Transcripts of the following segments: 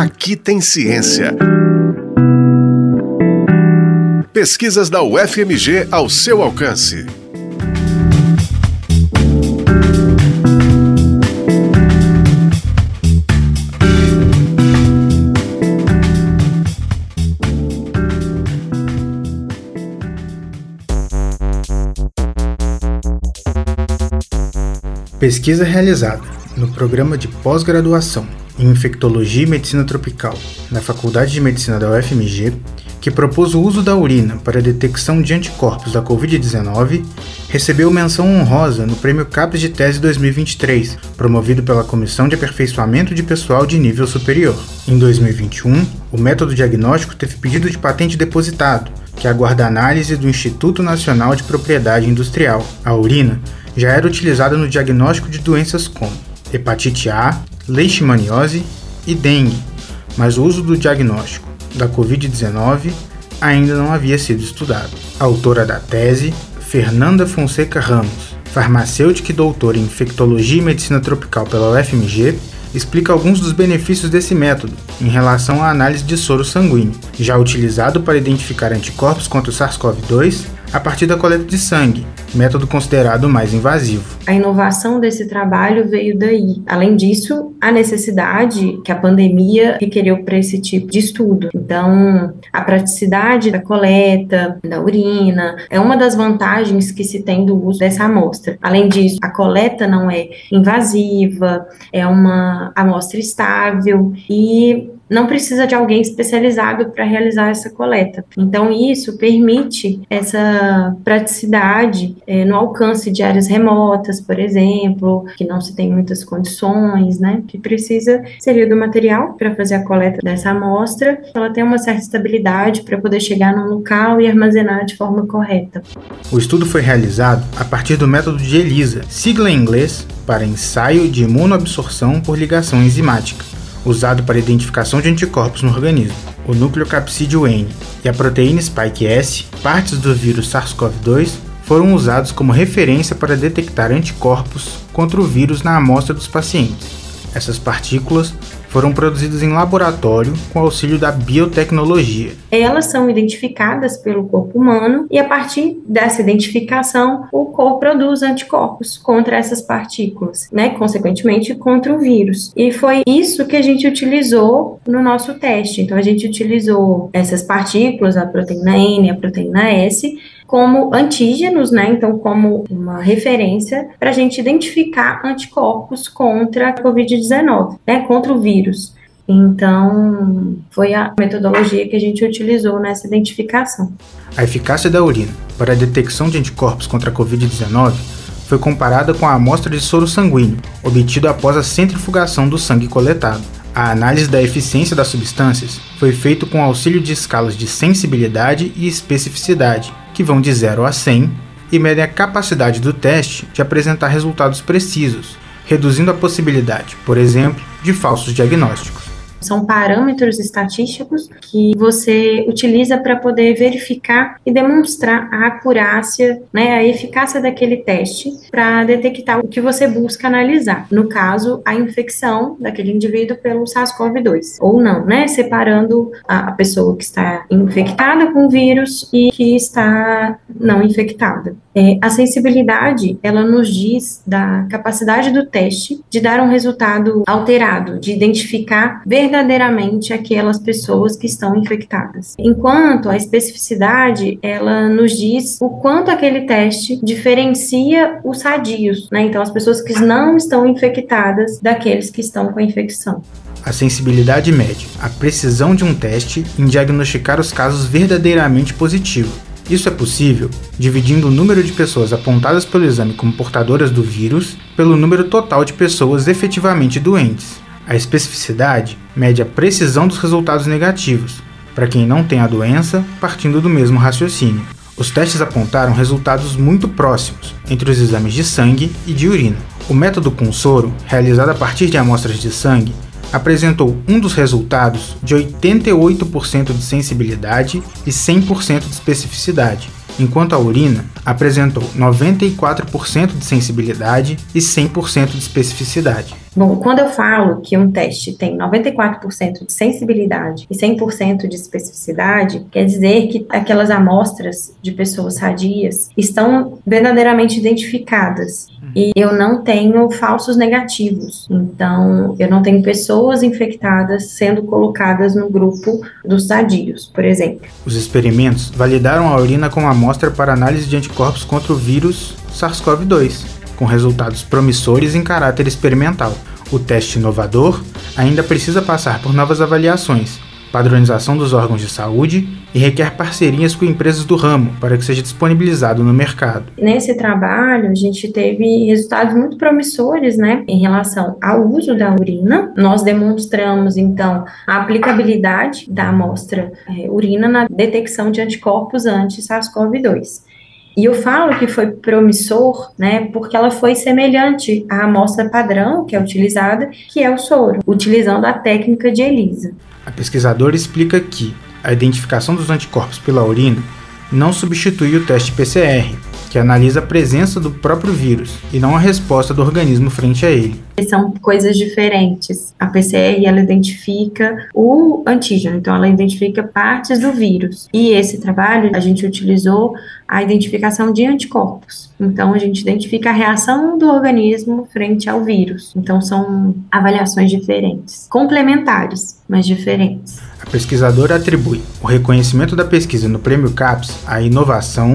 Aqui tem ciência. Pesquisas da UFMG ao seu alcance. Pesquisa realizada no programa de pós-graduação em Infectologia e Medicina Tropical na Faculdade de Medicina da UFMG, que propôs o uso da urina para a detecção de anticorpos da Covid-19, recebeu menção honrosa no Prêmio CAPES de Tese 2023, promovido pela Comissão de Aperfeiçoamento de Pessoal de Nível Superior. Em 2021, o método diagnóstico teve pedido de patente depositado, que aguarda análise do Instituto Nacional de Propriedade Industrial. A urina já era utilizada no diagnóstico de doenças como hepatite A, leishmaniose e dengue, mas o uso do diagnóstico da Covid-19 ainda não havia sido estudado. A autora da tese, Fernanda Fonseca Ramos, farmacêutica e doutora em infectologia e medicina tropical pela UFMG, explica alguns dos benefícios desse método em relação à análise de soro sanguíneo, já utilizado para identificar anticorpos contra o SARS-CoV-2 a partir da coleta de sangue, método considerado mais invasivo. A inovação desse trabalho veio daí. Além disso, a necessidade que a pandemia requeriu para esse tipo de estudo. Então, a praticidade da coleta da urina é uma das vantagens que se tem do uso dessa amostra. Além disso, a coleta não é invasiva, é uma amostra estável e não precisa de alguém especializado para realizar essa coleta. Então, isso permite essa praticidade é, no alcance de áreas remotas, por exemplo, que não se tem muitas condições, né? Que precisa seria do material para fazer a coleta dessa amostra. Ela tem uma certa estabilidade para poder chegar num local e armazenar de forma correta. O estudo foi realizado a partir do método de ELISA, sigla em inglês para ensaio de imunoabsorção por ligação enzimática usado para identificação de anticorpos no organismo. O núcleo capsídeo N e a proteína spike S, partes do vírus SARS-CoV-2, foram usados como referência para detectar anticorpos contra o vírus na amostra dos pacientes. Essas partículas foram produzidas em laboratório com auxílio da biotecnologia. Elas são identificadas pelo corpo humano e a partir dessa identificação o corpo produz anticorpos contra essas partículas, né, consequentemente contra o vírus. E foi isso que a gente utilizou no nosso teste. Então a gente utilizou essas partículas, a proteína N, a proteína S, como antígenos, né? Então, como uma referência para a gente identificar anticorpos contra a Covid-19, né? Contra o vírus. Então, foi a metodologia que a gente utilizou nessa identificação. A eficácia da urina para a detecção de anticorpos contra a Covid-19 foi comparada com a amostra de soro sanguíneo, obtido após a centrifugação do sangue coletado. A análise da eficiência das substâncias foi feita com auxílio de escalas de sensibilidade e especificidade, que vão de 0 a 100 e medem a capacidade do teste de apresentar resultados precisos, reduzindo a possibilidade, por exemplo, de falsos diagnósticos. São parâmetros estatísticos que você utiliza para poder verificar e demonstrar a acurácia, né, a eficácia daquele teste para detectar o que você busca analisar. No caso, a infecção daquele indivíduo pelo SARS-CoV-2 ou não, né, separando a pessoa que está infectada com o vírus e que está não infectada. É, a sensibilidade, ela nos diz da capacidade do teste de dar um resultado alterado, de identificar verdadeiramente aquelas pessoas que estão infectadas. Enquanto a especificidade, ela nos diz o quanto aquele teste diferencia os sadios, né? Então, as pessoas que não estão infectadas daqueles que estão com a infecção. A sensibilidade mede a precisão de um teste em diagnosticar os casos verdadeiramente positivos isso é possível dividindo o número de pessoas apontadas pelo exame como portadoras do vírus pelo número total de pessoas efetivamente doentes. A especificidade mede a precisão dos resultados negativos, para quem não tem a doença, partindo do mesmo raciocínio. Os testes apontaram resultados muito próximos entre os exames de sangue e de urina. O método com soro, realizado a partir de amostras de sangue, apresentou um dos resultados de 88% de sensibilidade e 100% de especificidade, enquanto a urina apresentou 94% de sensibilidade e 100% de especificidade. Bom, quando eu falo que um teste tem 94% de sensibilidade e 100% de especificidade, quer dizer que aquelas amostras de pessoas sadias estão verdadeiramente identificadas e eu não tenho falsos negativos. Então, eu não tenho pessoas infectadas sendo colocadas no grupo dos sadios, por exemplo. Os experimentos validaram a urina como amostra para análise de anticorpos contra o vírus SARS-CoV-2, com resultados promissores em caráter experimental. O teste inovador ainda precisa passar por novas avaliações, padronização dos órgãos de saúde e requer parcerias com empresas do ramo para que seja disponibilizado no mercado. Nesse trabalho, a gente teve resultados muito promissores, né, em relação ao uso da urina. Nós demonstramos, então, a aplicabilidade da amostra é, urina na detecção de anticorpos anti-SARS-CoV-2. E eu falo que foi promissor, né, porque ela foi semelhante à amostra padrão que é utilizada, que é o soro, utilizando a técnica de ELISA. A pesquisadora explica que a identificação dos anticorpos pela urina não substitui o teste PCR, que analisa a presença do próprio vírus e não a resposta do organismo frente a ele. São coisas diferentes. A PCR ela identifica o antígeno, então ela identifica partes do vírus. E esse trabalho a gente utilizou a identificação de anticorpos. Então a gente identifica a reação do organismo frente ao vírus. Então são avaliações diferentes, complementares, mas diferentes. A pesquisadora atribui o reconhecimento da pesquisa no Prêmio CAPES à inovação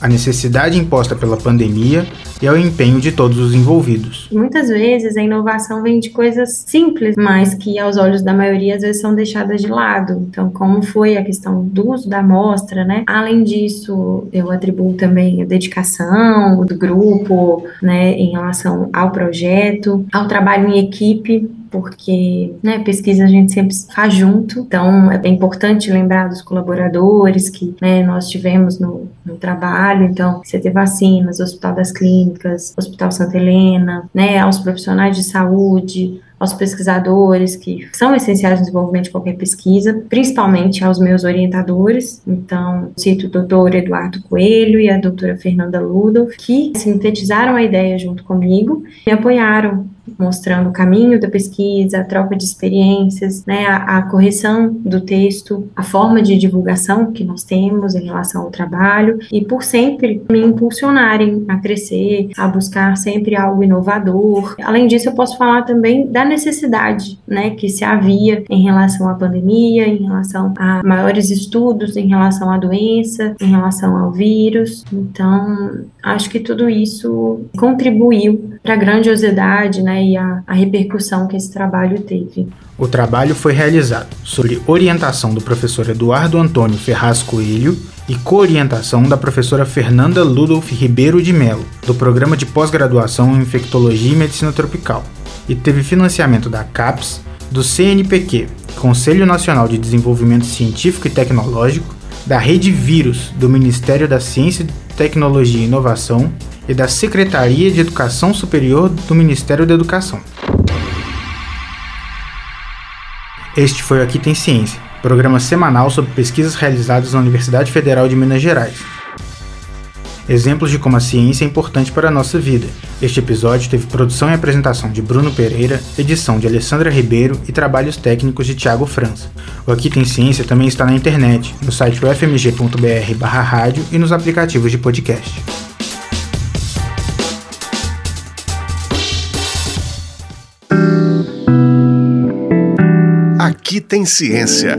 a necessidade imposta pela pandemia e ao empenho de todos os envolvidos. Muitas vezes a inovação vem de coisas simples, mas que aos olhos da maioria às vezes são deixadas de lado. Então, como foi a questão do uso da amostra, né? Além disso, eu atribuo também a dedicação do grupo, né, em relação ao projeto, ao trabalho em equipe, porque né, pesquisa a gente sempre faz junto, então é importante lembrar dos colaboradores que né, nós tivemos no, no trabalho, então CT Vacinas, Hospital das Clínicas, Hospital Santa Helena, né, aos profissionais de saúde, aos pesquisadores que são essenciais no desenvolvimento de qualquer pesquisa, principalmente aos meus orientadores. Então, cito o doutor Eduardo Coelho e a doutora Fernanda Ludolf, que sintetizaram a ideia junto comigo e apoiaram mostrando o caminho da pesquisa, a troca de experiências, né, a, a, correção do texto, a forma de divulgação que nós temos em relação ao trabalho e por sempre me impulsionarem a crescer, a buscar sempre algo inovador. Além disso, eu posso falar também da necessidade, né, que se havia em relação à pandemia, em relação a maiores estudos em relação à doença, em relação ao vírus. Então, acho que tudo isso contribuiu para a grandiosidade, né, e a, a repercussão que esse trabalho teve. O trabalho foi realizado sob orientação do professor Eduardo Antônio Ferraz Coelho e co-orientação da professora Fernanda Ludolf Ribeiro de Mello, do Programa de Pós-Graduação em Infectologia e Medicina Tropical, e teve financiamento da CAPES, do CNPq, Conselho Nacional de Desenvolvimento Científico e Tecnológico, da Rede Vírus, do Ministério da Ciência, Tecnologia e Inovação e da Secretaria de Educação Superior do Ministério da Educação. Este foi o Aqui Tem Ciência, programa semanal sobre pesquisas realizadas na Universidade Federal de Minas Gerais. Exemplos de como a ciência é importante para a nossa vida. Este episódio teve produção e apresentação de Bruno Pereira, edição de Alessandra Ribeiro e trabalhos técnicos de Tiago França. O Aqui Tem Ciência também está na internet, no site ufmg.br/rádio e nos aplicativos de podcast. Aqui tem ciência.